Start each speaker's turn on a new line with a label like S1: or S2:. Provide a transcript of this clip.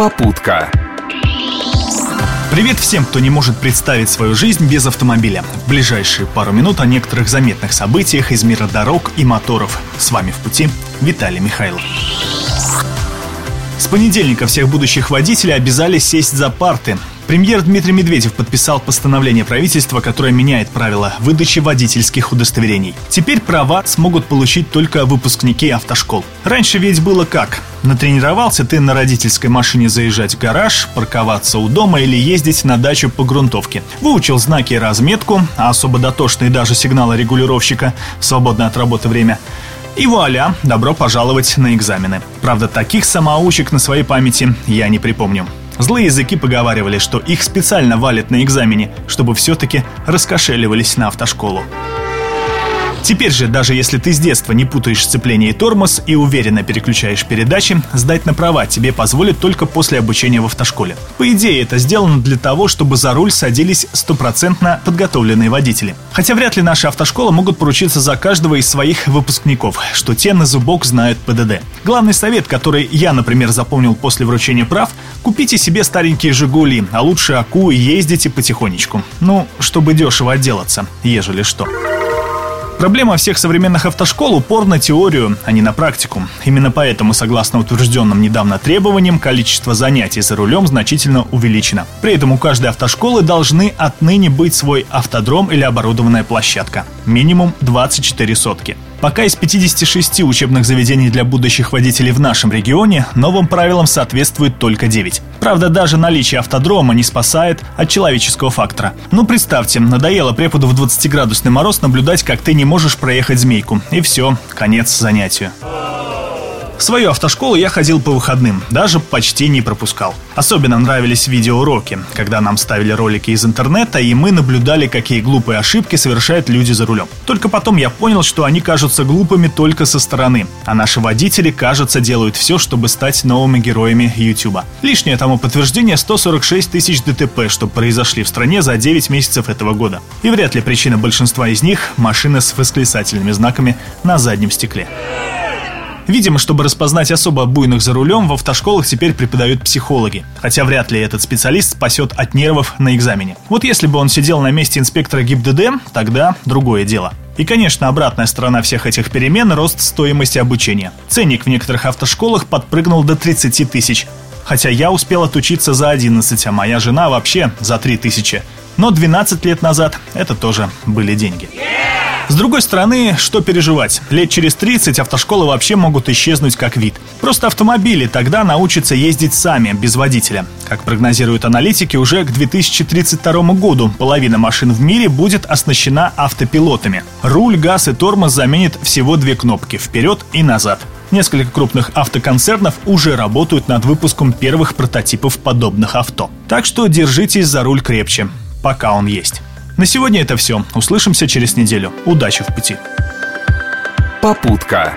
S1: Попутка. Привет всем, кто не может представить свою жизнь без автомобиля. В ближайшие пару минут о некоторых заметных событиях из мира дорог и моторов. С вами в пути Виталий Михайлов. С понедельника всех будущих водителей обязали сесть за парты. Премьер Дмитрий Медведев подписал постановление правительства, которое меняет правила выдачи водительских удостоверений. Теперь права смогут получить только выпускники автошкол. Раньше ведь было как? Натренировался ты на родительской машине заезжать в гараж, парковаться у дома или ездить на дачу по грунтовке. Выучил знаки и разметку, а особо дотошные даже сигналы регулировщика свободное от работы время. И вуаля, добро пожаловать на экзамены. Правда, таких самоучек на своей памяти я не припомню. Злые языки поговаривали, что их специально валят на экзамене, чтобы все-таки раскошеливались на автошколу. Теперь же, даже если ты с детства не путаешь сцепление и тормоз и уверенно переключаешь передачи, сдать на права тебе позволят только после обучения в автошколе. По идее, это сделано для того, чтобы за руль садились стопроцентно подготовленные водители. Хотя вряд ли наши автошколы могут поручиться за каждого из своих выпускников, что те на зубок знают ПДД. Главный совет, который я, например, запомнил после вручения прав, купите себе старенькие «Жигули», а лучше АКУ и ездите потихонечку. Ну, чтобы дешево отделаться, ежели что. Проблема всех современных автошкол – упор на теорию, а не на практику. Именно поэтому, согласно утвержденным недавно требованиям, количество занятий за рулем значительно увеличено. При этом у каждой автошколы должны отныне быть свой автодром или оборудованная площадка. Минимум 24 сотки. Пока из 56 учебных заведений для будущих водителей в нашем регионе новым правилам соответствует только 9. Правда, даже наличие автодрома не спасает от человеческого фактора. Ну, представьте, надоело преподу в 20-градусный мороз наблюдать, как ты не можешь проехать змейку. И все, конец занятию. В свою автошколу я ходил по выходным, даже почти не пропускал. Особенно нравились видеоуроки, когда нам ставили ролики из интернета, и мы наблюдали, какие глупые ошибки совершают люди за рулем. Только потом я понял, что они кажутся глупыми только со стороны, а наши водители, кажется, делают все, чтобы стать новыми героями YouTube. Лишнее тому подтверждение 146 тысяч ДТП, что произошли в стране за 9 месяцев этого года. И вряд ли причина большинства из них – машины с восклицательными знаками на заднем стекле. Видимо, чтобы распознать особо буйных за рулем, в автошколах теперь преподают психологи. Хотя вряд ли этот специалист спасет от нервов на экзамене. Вот если бы он сидел на месте инспектора ГИБДД, тогда другое дело. И, конечно, обратная сторона всех этих перемен – рост стоимости обучения. Ценник в некоторых автошколах подпрыгнул до 30 тысяч. Хотя я успел отучиться за 11, а моя жена вообще за 3 тысячи. Но 12 лет назад это тоже были деньги. С другой стороны, что переживать? Лет через 30 автошколы вообще могут исчезнуть как вид. Просто автомобили тогда научатся ездить сами, без водителя. Как прогнозируют аналитики, уже к 2032 году половина машин в мире будет оснащена автопилотами. Руль, газ и тормоз заменят всего две кнопки – вперед и назад. Несколько крупных автоконцернов уже работают над выпуском первых прототипов подобных авто. Так что держитесь за руль крепче, пока он есть. На сегодня это все. Услышимся через неделю. Удачи в пути.
S2: Попутка.